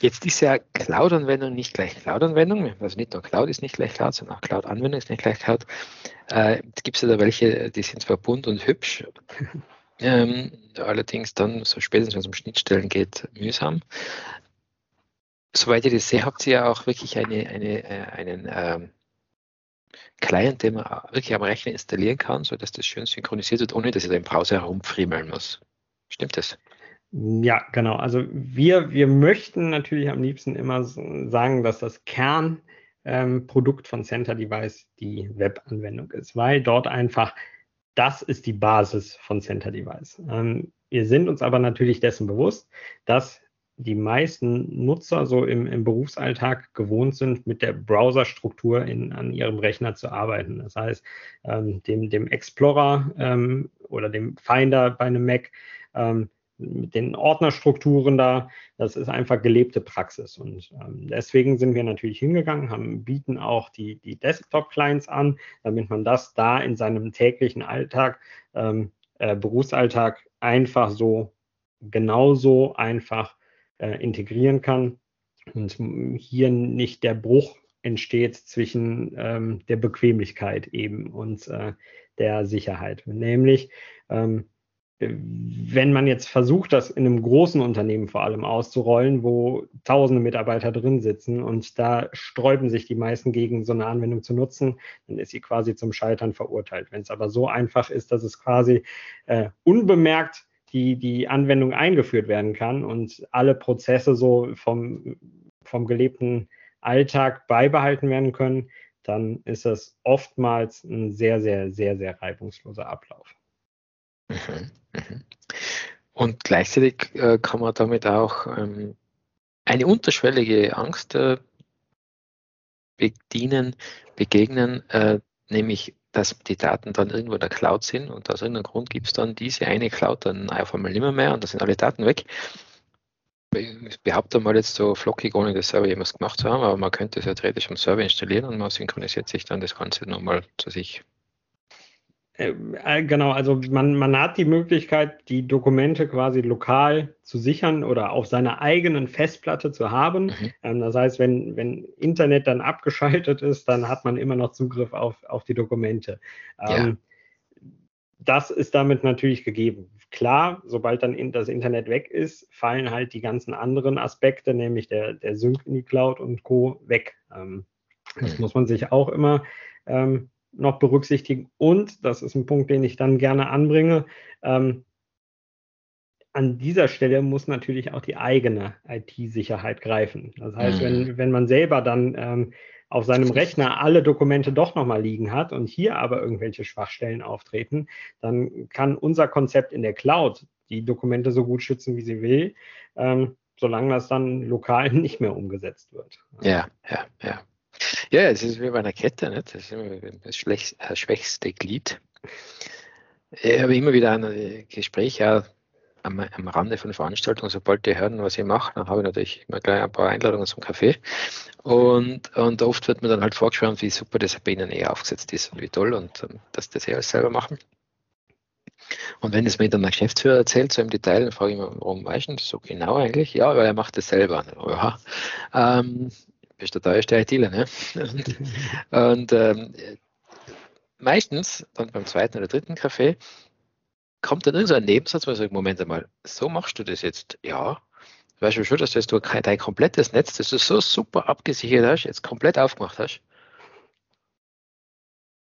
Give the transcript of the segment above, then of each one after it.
Jetzt ist ja Cloud-Anwendung nicht gleich Cloud-Anwendung. Also nicht nur Cloud ist nicht gleich Cloud, sondern auch Cloud-Anwendung ist nicht gleich Cloud. Äh, gibt es ja da welche, die sind zwar bunt und hübsch, ähm, allerdings dann, so spätestens wenn es um Schnittstellen geht, mühsam. Soweit ihr das sehe, habt ihr ja auch wirklich eine, eine, äh, einen ähm, Client, den man wirklich am Rechner installieren kann, sodass das schön synchronisiert wird, ohne dass ihr da im Browser herumfriemeln muss. Stimmt das? Ja, genau. Also wir, wir möchten natürlich am liebsten immer sagen, dass das Kernprodukt ähm, von Center Device die Webanwendung ist, weil dort einfach das ist die Basis von Center Device. Ähm, wir sind uns aber natürlich dessen bewusst, dass die meisten Nutzer so im, im Berufsalltag gewohnt sind, mit der Browserstruktur in, an ihrem Rechner zu arbeiten. Das heißt, ähm, dem, dem Explorer ähm, oder dem Finder bei einem Mac, ähm, mit den Ordnerstrukturen da, das ist einfach gelebte Praxis. Und ähm, deswegen sind wir natürlich hingegangen, haben, bieten auch die, die Desktop-Clients an, damit man das da in seinem täglichen Alltag, ähm, äh, Berufsalltag einfach so genauso einfach äh, integrieren kann und hier nicht der Bruch entsteht zwischen ähm, der Bequemlichkeit eben und äh, der Sicherheit. Nämlich, ähm, wenn man jetzt versucht, das in einem großen Unternehmen vor allem auszurollen, wo tausende Mitarbeiter drin sitzen und da sträuben sich die meisten gegen so eine Anwendung zu nutzen, dann ist sie quasi zum Scheitern verurteilt. Wenn es aber so einfach ist, dass es quasi äh, unbemerkt die, die Anwendung eingeführt werden kann und alle Prozesse so vom, vom gelebten Alltag beibehalten werden können, dann ist das oftmals ein sehr, sehr, sehr, sehr reibungsloser Ablauf. Mhm, mhm. Und gleichzeitig äh, kann man damit auch ähm, eine unterschwellige Angst äh, bedienen, begegnen, äh, nämlich dass die Daten dann irgendwo in der Cloud sind und aus irgendeinem Grund gibt es dann diese eine Cloud dann auf einmal nicht mehr, und da sind alle Daten weg. Ich behaupte mal jetzt so flockig, ohne das selber jemals gemacht zu haben, aber man könnte es ja theoretisch am Server installieren und man synchronisiert sich dann das Ganze nochmal zu sich genau, also man, man hat die Möglichkeit, die Dokumente quasi lokal zu sichern oder auf seiner eigenen Festplatte zu haben. Mhm. Ähm, das heißt, wenn, wenn Internet dann abgeschaltet ist, dann hat man immer noch Zugriff auf, auf die Dokumente. Ähm, ja. Das ist damit natürlich gegeben. Klar, sobald dann das Internet weg ist, fallen halt die ganzen anderen Aspekte, nämlich der, der Sync in die Cloud und Co. weg. Ähm, das mhm. muss man sich auch immer ähm, noch berücksichtigen. Und, das ist ein Punkt, den ich dann gerne anbringe, ähm, an dieser Stelle muss natürlich auch die eigene IT-Sicherheit greifen. Das heißt, mhm. wenn, wenn man selber dann ähm, auf seinem Rechner alle Dokumente doch nochmal liegen hat und hier aber irgendwelche Schwachstellen auftreten, dann kann unser Konzept in der Cloud die Dokumente so gut schützen, wie sie will, ähm, solange das dann lokal nicht mehr umgesetzt wird. Ja, ja, ja. Ja, es ist wie bei einer Kette, nicht? das ist immer das äh, schwächste Glied. Ich habe immer wieder ein Gespräch ja, am, am Rande von Veranstaltungen, sobald die hören, was ich mache, dann habe ich natürlich immer gleich ein paar Einladungen zum Kaffee. Und, und oft wird mir dann halt vorgeschwärmt, wie super das bei Ihnen eh aufgesetzt ist und wie toll und ähm, dass das eh alles selber machen. Und wenn es mir dann der Geschäftsführer erzählt, so im Detail, dann frage ich mich, warum weißt du das so genau eigentlich? Ja, weil er macht das selber. Ja. Ähm, bist du der teuerste ITler, ne? Und, und ähm, meistens, dann beim zweiten oder dritten Kaffee, kommt dann irgendein so Nebensatz, wo ich sage, Moment einmal, so machst du das jetzt? Ja. Weißt du schon, dass du dein komplettes Netz, das du so super abgesichert hast, jetzt komplett aufgemacht hast?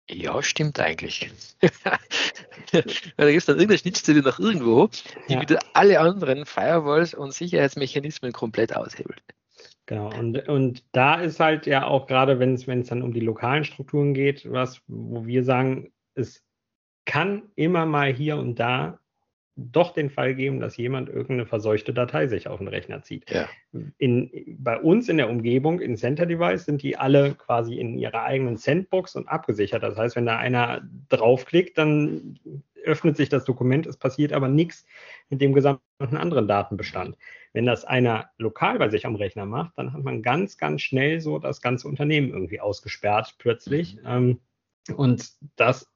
Ja, stimmt eigentlich. da gibt es dann irgendeine Schnittstelle nach irgendwo, die ja. wieder alle anderen Firewalls und Sicherheitsmechanismen komplett aushebelt. Genau, und, und da ist halt ja auch gerade, wenn es, wenn es dann um die lokalen Strukturen geht, was, wo wir sagen, es kann immer mal hier und da doch den Fall geben, dass jemand irgendeine verseuchte Datei sich auf den Rechner zieht. Ja. In, bei uns in der Umgebung, in Center Device, sind die alle quasi in ihrer eigenen Sandbox und abgesichert. Das heißt, wenn da einer draufklickt, dann öffnet sich das Dokument, es passiert aber nichts mit dem gesamten anderen Datenbestand. Wenn das einer lokal bei sich am Rechner macht, dann hat man ganz, ganz schnell so das ganze Unternehmen irgendwie ausgesperrt plötzlich. Mhm. und das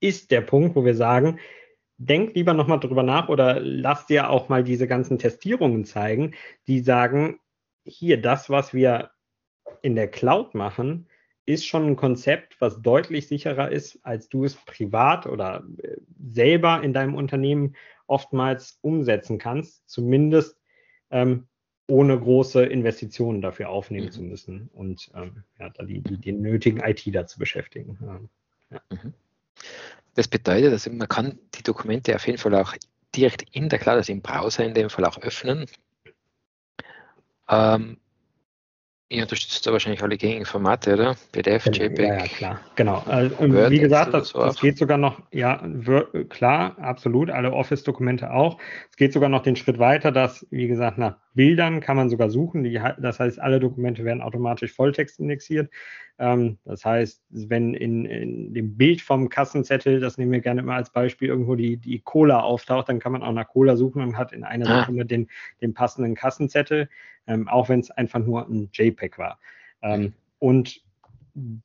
ist der Punkt, wo wir sagen, denk lieber nochmal drüber nach oder lass dir auch mal diese ganzen Testierungen zeigen, die sagen, hier, das, was wir in der Cloud machen, ist schon ein Konzept, was deutlich sicherer ist, als du es privat oder äh, selber in deinem Unternehmen oftmals umsetzen kannst, zumindest ähm, ohne große Investitionen dafür aufnehmen mhm. zu müssen und ähm, ja, da die, die, den nötigen IT dazu beschäftigen. Ja. Mhm. Das bedeutet, also man kann die Dokumente auf jeden Fall auch direkt in der Cloud, also im Browser in dem Fall auch öffnen. Ähm, Ihr unterstützt da wahrscheinlich alle gängigen Formate, oder? PDF, genau, JPEG. Ja, ja, klar. Genau. Also, wie gesagt, das, das geht sogar noch, ja, klar, absolut, alle Office-Dokumente auch. Es geht sogar noch den Schritt weiter, dass, wie gesagt, nach Bildern kann man sogar suchen. Die, das heißt, alle Dokumente werden automatisch Volltext indexiert. Ähm, das heißt, wenn in, in, dem Bild vom Kassenzettel, das nehmen wir gerne immer als Beispiel, irgendwo die, die Cola auftaucht, dann kann man auch nach Cola suchen und hat in einer ah. Sekunde den, den passenden Kassenzettel, ähm, auch wenn es einfach nur ein JPEG war. Ähm, und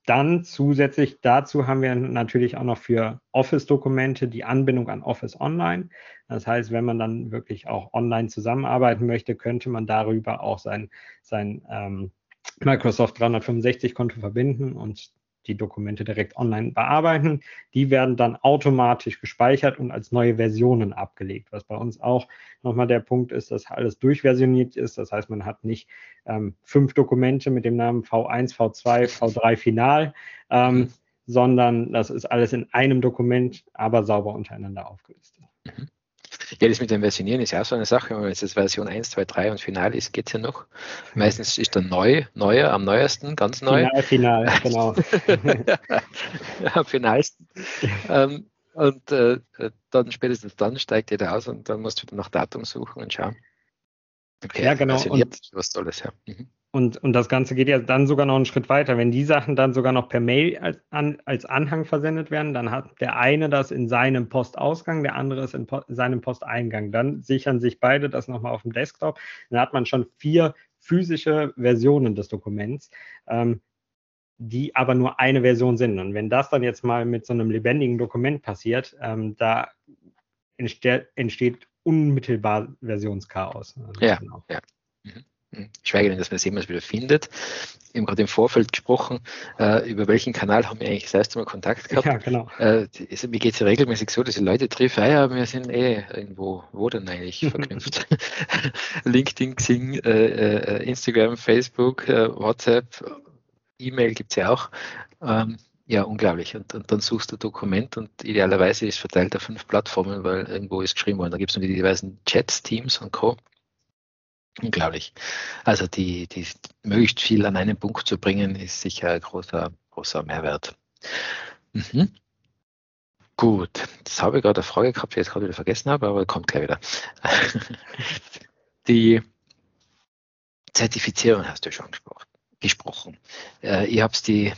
dann zusätzlich dazu haben wir natürlich auch noch für Office-Dokumente die Anbindung an Office Online. Das heißt, wenn man dann wirklich auch online zusammenarbeiten möchte, könnte man darüber auch sein, sein ähm, Microsoft 365-Konto verbinden und die Dokumente direkt online bearbeiten. Die werden dann automatisch gespeichert und als neue Versionen abgelegt, was bei uns auch nochmal der Punkt ist, dass alles durchversioniert ist. Das heißt, man hat nicht ähm, fünf Dokumente mit dem Namen V1, V2, V3 Final, ähm, sondern das ist alles in einem Dokument, aber sauber untereinander aufgelistet. Mhm. Ja, das mit dem Versionieren ist ja auch so eine Sache. Wenn es jetzt Version 1, 2, 3 und Final ist, geht es ja noch. Meistens ist dann neu, neuer, am neuesten, ganz neu. Final, final genau. am finalsten. ähm, und äh, dann spätestens dann steigt jeder aus und dann musst du wieder nach Datum suchen und schauen. Okay, ja, genau. Und, was Tolles, ja. Mhm. Und, und das Ganze geht ja dann sogar noch einen Schritt weiter. Wenn die Sachen dann sogar noch per Mail als, an, als Anhang versendet werden, dann hat der eine das in seinem Postausgang, der andere ist in po seinem Posteingang. Dann sichern sich beide das nochmal auf dem Desktop. Dann hat man schon vier physische Versionen des Dokuments, ähm, die aber nur eine Version sind. Und wenn das dann jetzt mal mit so einem lebendigen Dokument passiert, ähm, da entsteht, entsteht unmittelbar Versionschaos. Also ja, genau. ja. Schweige denn, dass man es jemals wieder findet. Wir haben gerade im Vorfeld gesprochen, äh, über welchen Kanal haben wir eigentlich das erste Mal Kontakt gehabt. Ja, genau. Äh, also, mir geht es ja regelmäßig so, dass ich Leute treffe, ah ja, wir sind eh irgendwo, wo denn eigentlich verknüpft? LinkedIn, Xing, äh, äh, Instagram, Facebook, äh, WhatsApp, E-Mail gibt es ja auch. Ähm, ja, unglaublich. Und, und, dann suchst du Dokument und idealerweise ist verteilt auf fünf Plattformen, weil irgendwo ist geschrieben worden. Da gibt es nur die diversen Chats, Teams und Co. Unglaublich. Also die, die möglichst viel an einen Punkt zu bringen, ist sicher ein großer, großer Mehrwert. Mhm. Gut, das habe ich gerade eine Frage gehabt, die ich jetzt gerade wieder vergessen habe, aber kommt gleich wieder. die Zertifizierung hast du schon gesprochen. Äh, ihr habt die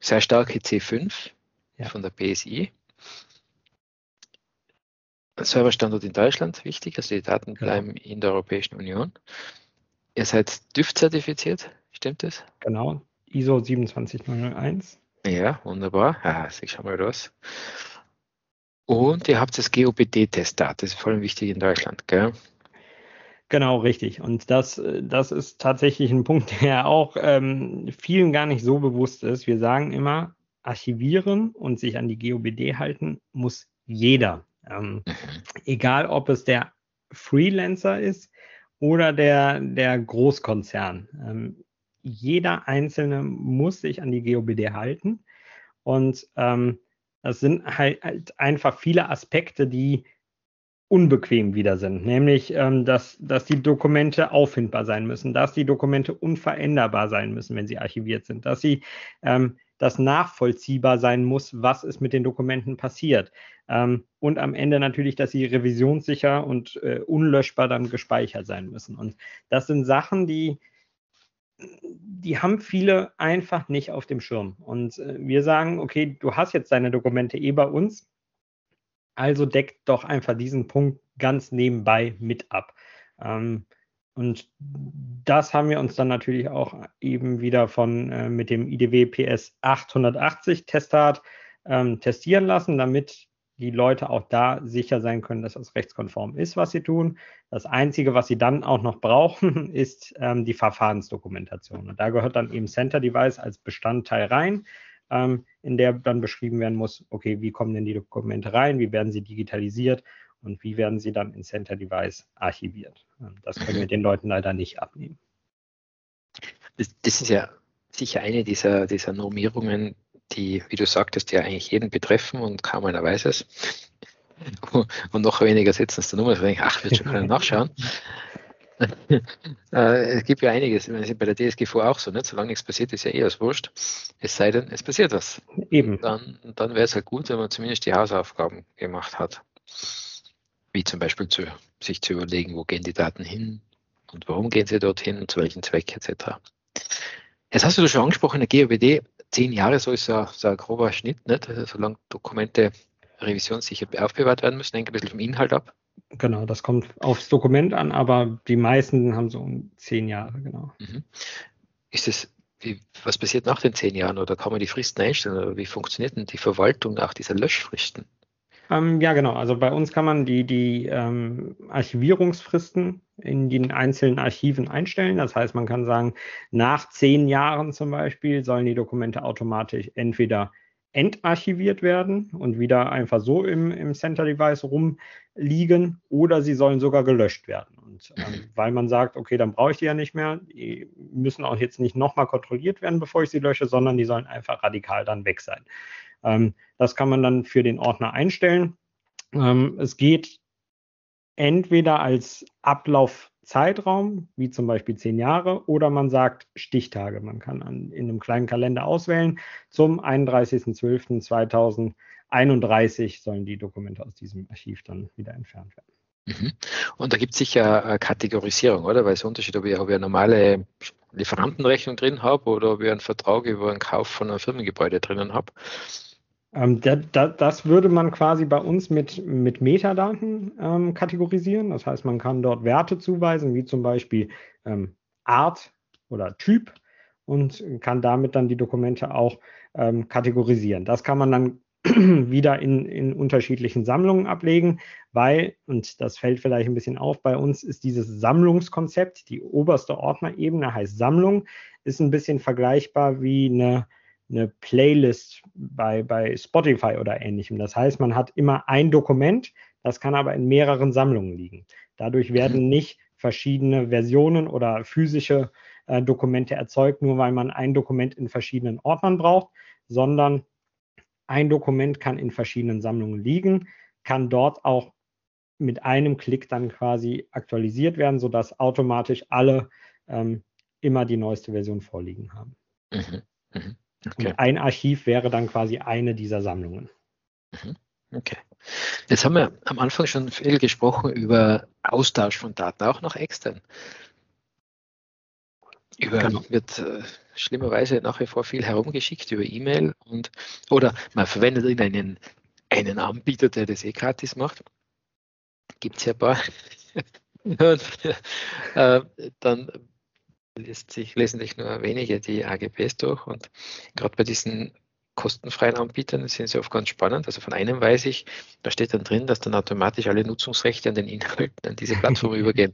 sehr starke C5 ja. von der BSI. Serverstandort in Deutschland wichtig, also die Daten genau. bleiben in der Europäischen Union. Ihr seid DÜV zertifiziert, stimmt das? Genau, ISO 27001. Ja, wunderbar. Ah, ich schau mal raus. Und ihr habt das GOBD-Testdat, das ist vor allem wichtig in Deutschland, gell? Genau, richtig. Und das, das ist tatsächlich ein Punkt, der auch ähm, vielen gar nicht so bewusst ist. Wir sagen immer, archivieren und sich an die GOBD halten muss jeder. Ähm, mhm. egal, ob es der Freelancer ist oder der, der Großkonzern. Ähm, jeder Einzelne muss sich an die GOBD halten. Und ähm, das sind halt, halt, einfach viele Aspekte, die unbequem wieder sind, nämlich ähm, dass, dass die Dokumente auffindbar sein müssen, dass die Dokumente unveränderbar sein müssen, wenn sie archiviert sind, dass sie ähm, dass nachvollziehbar sein muss, was ist mit den Dokumenten passiert. Ähm, und am Ende natürlich, dass sie revisionssicher und äh, unlöschbar dann gespeichert sein müssen. Und das sind Sachen, die, die haben viele einfach nicht auf dem Schirm. Und äh, wir sagen, okay, du hast jetzt deine Dokumente eh bei uns, also deckt doch einfach diesen Punkt ganz nebenbei mit ab. Ähm, und das haben wir uns dann natürlich auch eben wieder von äh, mit dem IDW PS 880 Testat ähm, testieren lassen, damit die Leute auch da sicher sein können, dass das rechtskonform ist, was sie tun. Das Einzige, was sie dann auch noch brauchen, ist ähm, die Verfahrensdokumentation. Und da gehört dann eben Center Device als Bestandteil rein, ähm, in der dann beschrieben werden muss, okay, wie kommen denn die Dokumente rein, wie werden sie digitalisiert und wie werden sie dann in Center Device archiviert. Ähm, das können wir den Leuten leider nicht abnehmen. Das, das ist ja sicher eine dieser, dieser Normierungen, die, wie du sagtest, ja eigentlich jeden betreffen und kaum einer weiß es. Und noch weniger setzen es dann um, also ach, wird schon keiner nachschauen. Äh, es gibt ja einiges, ich bei der DSGVO auch so, nicht? solange nichts passiert, ist ja eh was wurscht. Es sei denn, es passiert was. Eben. Dann, dann wäre es halt gut, wenn man zumindest die Hausaufgaben gemacht hat. Wie zum Beispiel zu, sich zu überlegen, wo gehen die Daten hin und warum gehen sie dorthin, zu welchem Zweck etc. Jetzt hast du schon angesprochen, der GOBD, zehn Jahre, so ist so, so ein grober Schnitt, nicht? Also solange Dokumente revisionssicher aufbewahrt werden müssen, hängt ein bisschen vom Inhalt ab. Genau, das kommt aufs Dokument an, aber die meisten haben so um zehn Jahre, genau. Mhm. Ist es, wie, was passiert nach den zehn Jahren oder kann man die Fristen einstellen oder wie funktioniert denn die Verwaltung nach dieser Löschfristen? Ähm, ja, genau. Also bei uns kann man die, die ähm, Archivierungsfristen in den einzelnen Archiven einstellen. Das heißt, man kann sagen, nach zehn Jahren zum Beispiel sollen die Dokumente automatisch entweder entarchiviert werden und wieder einfach so im, im Center Device rumliegen oder sie sollen sogar gelöscht werden. Und ähm, weil man sagt, okay, dann brauche ich die ja nicht mehr, die müssen auch jetzt nicht nochmal kontrolliert werden, bevor ich sie lösche, sondern die sollen einfach radikal dann weg sein. Ähm, das kann man dann für den Ordner einstellen. Ähm, es geht entweder als Ablaufzeitraum, wie zum Beispiel zehn Jahre, oder man sagt Stichtage. Man kann an, in einem kleinen Kalender auswählen. Zum 31.12.2031 sollen die Dokumente aus diesem Archiv dann wieder entfernt werden. Mhm. Und da gibt es sicher eine Kategorisierung, oder? Weil es Unterschied, ob ich, ob ich eine normale Lieferantenrechnung drin habe oder ob ich einen Vertrag über einen Kauf von einem Firmengebäude drinnen habe. Ähm, da, da, das würde man quasi bei uns mit, mit Metadaten ähm, kategorisieren. Das heißt, man kann dort Werte zuweisen, wie zum Beispiel ähm, Art oder Typ und kann damit dann die Dokumente auch ähm, kategorisieren. Das kann man dann wieder in, in unterschiedlichen Sammlungen ablegen, weil, und das fällt vielleicht ein bisschen auf, bei uns ist dieses Sammlungskonzept, die oberste Ordnerebene heißt Sammlung, ist ein bisschen vergleichbar wie eine eine Playlist bei, bei Spotify oder ähnlichem. Das heißt, man hat immer ein Dokument, das kann aber in mehreren Sammlungen liegen. Dadurch werden mhm. nicht verschiedene Versionen oder physische äh, Dokumente erzeugt, nur weil man ein Dokument in verschiedenen Ordnern braucht, sondern ein Dokument kann in verschiedenen Sammlungen liegen, kann dort auch mit einem Klick dann quasi aktualisiert werden, sodass automatisch alle ähm, immer die neueste Version vorliegen haben. Mhm. Mhm. Okay. Und ein Archiv wäre dann quasi eine dieser Sammlungen. Mhm. Okay. Jetzt haben wir am Anfang schon viel gesprochen über Austausch von Daten, auch noch extern. Über, genau. wird äh, schlimmerweise nach wie vor viel herumgeschickt über E-Mail und oder man verwendet einen, einen Anbieter, der das eh gratis macht. Gibt es ja ein paar. und, äh, dann lässt sich, lesen sich nur wenige die AGBs durch und gerade bei diesen kostenfreien Anbietern sind sie oft ganz spannend. Also von einem weiß ich, da steht dann drin, dass dann automatisch alle Nutzungsrechte an den Inhalten an diese Plattform übergehen.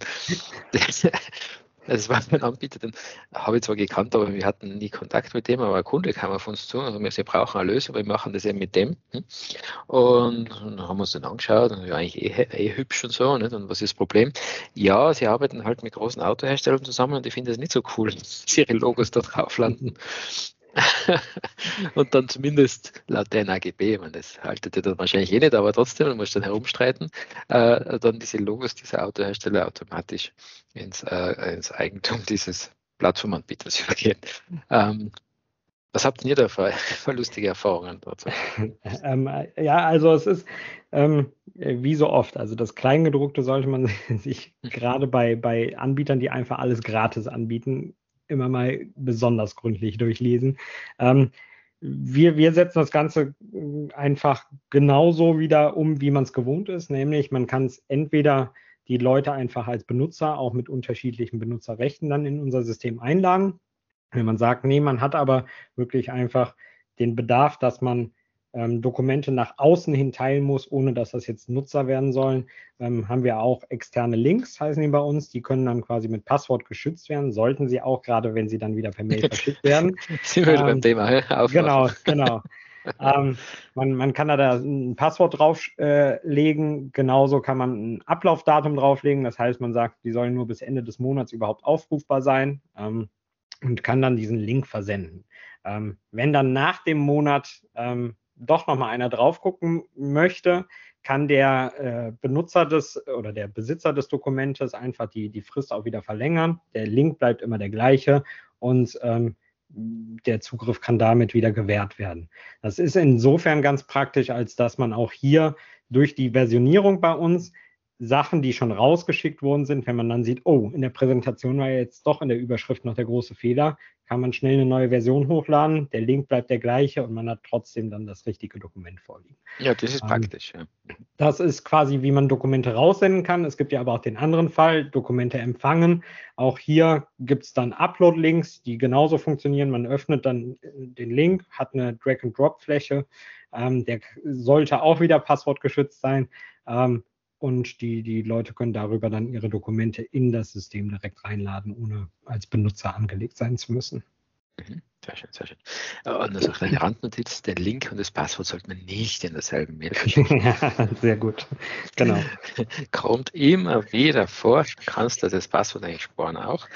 Das war ein Anbieter, den habe ich zwar gekannt, aber wir hatten nie Kontakt mit dem, aber ein Kunde kam auf uns zu und also wir brauchen eine Lösung, wir machen das eben mit dem. Hm? Und dann haben wir uns den angeschaut und ja, eigentlich eh, eh hübsch und so. Nicht? Und was ist das Problem? Ja, sie arbeiten halt mit großen Autoherstellern zusammen und ich finde es nicht so cool, dass ihre Logos da drauf landen. und dann zumindest laut der AGB, man das haltet ihr dann wahrscheinlich eh nicht, aber trotzdem, man muss dann herumstreiten, äh, dann diese Logos dieser Autohersteller automatisch ins, äh, ins Eigentum dieses Plattformanbieters übergehen. Ähm, Was habt ihr da für, für lustige Erfahrungen dazu? ähm, ja, also es ist ähm, wie so oft, also das Kleingedruckte sollte man sich mhm. gerade bei, bei Anbietern, die einfach alles gratis anbieten, immer mal besonders gründlich durchlesen. Ähm, wir, wir setzen das Ganze einfach genauso wieder um, wie man es gewohnt ist, nämlich man kann es entweder die Leute einfach als Benutzer auch mit unterschiedlichen Benutzerrechten dann in unser System einladen. Wenn man sagt, nee, man hat aber wirklich einfach den Bedarf, dass man ähm, Dokumente nach außen hin teilen muss, ohne dass das jetzt Nutzer werden sollen, ähm, haben wir auch externe Links, heißen die bei uns. Die können dann quasi mit Passwort geschützt werden, sollten sie auch, gerade wenn sie dann wieder per Mail verschickt werden. Sind wir ähm, beim Thema. Genau, genau. ähm, man, man, kann da ein Passwort drauflegen. Äh, Genauso kann man ein Ablaufdatum drauflegen. Das heißt, man sagt, die sollen nur bis Ende des Monats überhaupt aufrufbar sein ähm, und kann dann diesen Link versenden. Ähm, wenn dann nach dem Monat ähm, doch nochmal einer drauf gucken möchte, kann der äh, Benutzer des oder der Besitzer des Dokumentes einfach die, die Frist auch wieder verlängern. Der Link bleibt immer der gleiche und ähm, der Zugriff kann damit wieder gewährt werden. Das ist insofern ganz praktisch, als dass man auch hier durch die Versionierung bei uns Sachen, die schon rausgeschickt worden sind, wenn man dann sieht, oh, in der Präsentation war jetzt doch in der Überschrift noch der große Fehler, kann man schnell eine neue Version hochladen, der Link bleibt der gleiche und man hat trotzdem dann das richtige Dokument vorliegen. Ja, das ist ähm, praktisch. Ja. Das ist quasi, wie man Dokumente raussenden kann. Es gibt ja aber auch den anderen Fall, Dokumente empfangen. Auch hier gibt es dann Upload-Links, die genauso funktionieren. Man öffnet dann den Link, hat eine Drag-and-Drop-Fläche. Ähm, der sollte auch wieder passwortgeschützt sein. Ähm, und die, die Leute können darüber dann ihre Dokumente in das System direkt reinladen, ohne als Benutzer angelegt sein zu müssen. Mhm. Sehr schön, sehr schön. Und das ist auch eine Randnotiz, der Link und das Passwort sollte man nicht in derselben Mail verschicken. ja, sehr gut. Genau. Kommt immer wieder vor, kannst du das Passwort eigentlich sparen auch,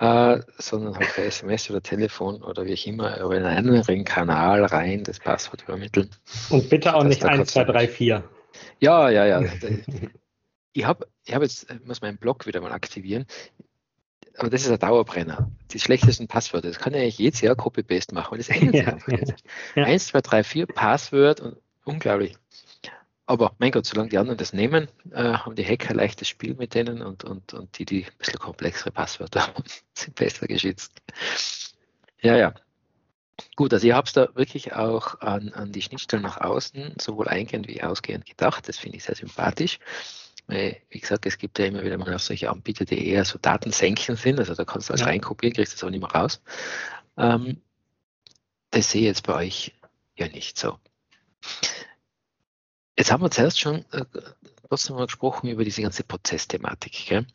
äh, sondern halt per SMS oder Telefon oder wie auch immer über einen anderen Kanal rein das Passwort übermitteln. Und bitte auch nicht 1, 2, 3, 4. Ja, ja, ja. ich habe ich hab jetzt, ich muss meinen Blog wieder mal aktivieren. Aber das ist ein Dauerbrenner. Die schlechtesten Passwörter. Das kann ich eigentlich jedes Jahr Copy-Paste machen. Und das ändert sich ja, einfach ja. ja. 1, 2, 3, 4, Passwort und unglaublich. Aber mein Gott, solange die anderen das nehmen, äh, haben die Hacker leichtes Spiel mit denen und, und, und die, die ein bisschen komplexere Passwörter haben, sind besser geschützt. Ja, ja. Gut, also ihr habt da wirklich auch an, an die Schnittstellen nach außen sowohl eingehend wie ausgehend gedacht. Das finde ich sehr sympathisch. Wie gesagt, es gibt ja immer wieder mal solche Anbieter, die eher so Datensenken sind. Also da kannst du alles ja. reinkopieren, kriegst das auch nicht mehr raus. Ähm, das sehe ich jetzt bei euch ja nicht so. Jetzt haben wir zuerst schon äh, trotzdem mal gesprochen über diese ganze Prozessthematik. Gell?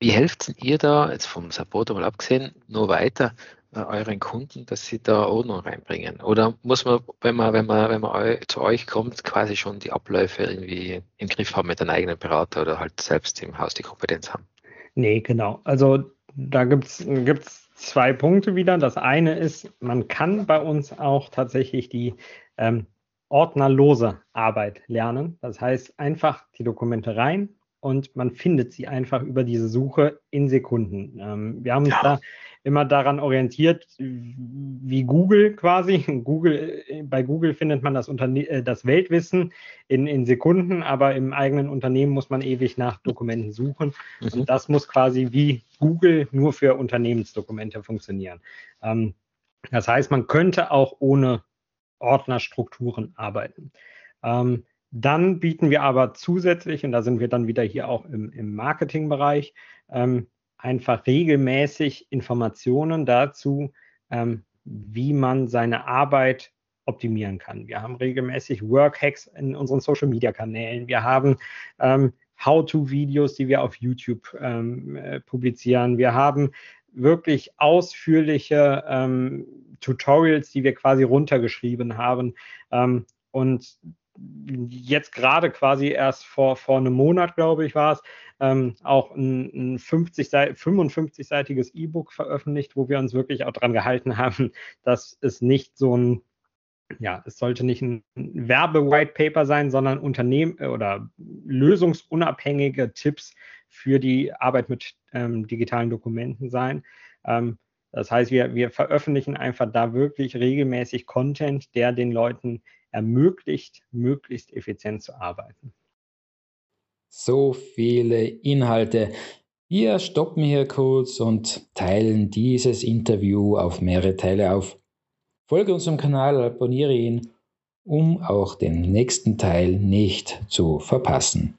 Wie helft ihr da, jetzt vom Support mal abgesehen, nur weiter, euren Kunden, dass sie da Ordnung reinbringen? Oder muss man, wenn man, wenn man, wenn man zu euch kommt, quasi schon die Abläufe irgendwie im Griff haben mit einem eigenen Berater oder halt selbst im Haus die Kompetenz haben? Nee, genau. Also da gibt es zwei Punkte wieder. Das eine ist, man kann bei uns auch tatsächlich die ähm, ordnerlose Arbeit lernen. Das heißt, einfach die Dokumente rein, und man findet sie einfach über diese Suche in Sekunden. Ähm, wir haben uns ja. da immer daran orientiert, wie Google quasi. Google, bei Google findet man das, Unterne äh, das Weltwissen in, in Sekunden, aber im eigenen Unternehmen muss man ewig nach Dokumenten suchen. Mhm. Und das muss quasi wie Google nur für Unternehmensdokumente funktionieren. Ähm, das heißt, man könnte auch ohne Ordnerstrukturen arbeiten. Ähm, dann bieten wir aber zusätzlich, und da sind wir dann wieder hier auch im, im Marketingbereich, ähm, einfach regelmäßig Informationen dazu, ähm, wie man seine Arbeit optimieren kann. Wir haben regelmäßig Workhacks in unseren Social-Media-Kanälen. Wir haben ähm, How-to-Videos, die wir auf YouTube ähm, äh, publizieren. Wir haben wirklich ausführliche ähm, Tutorials, die wir quasi runtergeschrieben haben. Ähm, und jetzt gerade quasi erst vor, vor einem Monat, glaube ich, war es, ähm, auch ein, ein 50 55-seitiges E-Book veröffentlicht, wo wir uns wirklich auch daran gehalten haben, dass es nicht so ein, ja, es sollte nicht ein Werbe-White Paper sein, sondern Unternehmen äh, oder lösungsunabhängige Tipps für die Arbeit mit ähm, digitalen Dokumenten sein. Ähm, Das heißt, wir, wir veröffentlichen einfach da wirklich regelmäßig Content, der den Leuten ermöglicht, möglichst effizient zu arbeiten. So viele Inhalte. Wir stoppen hier kurz und teilen dieses Interview auf mehrere Teile auf. Folge unserem Kanal, abonniere ihn, um auch den nächsten Teil nicht zu verpassen.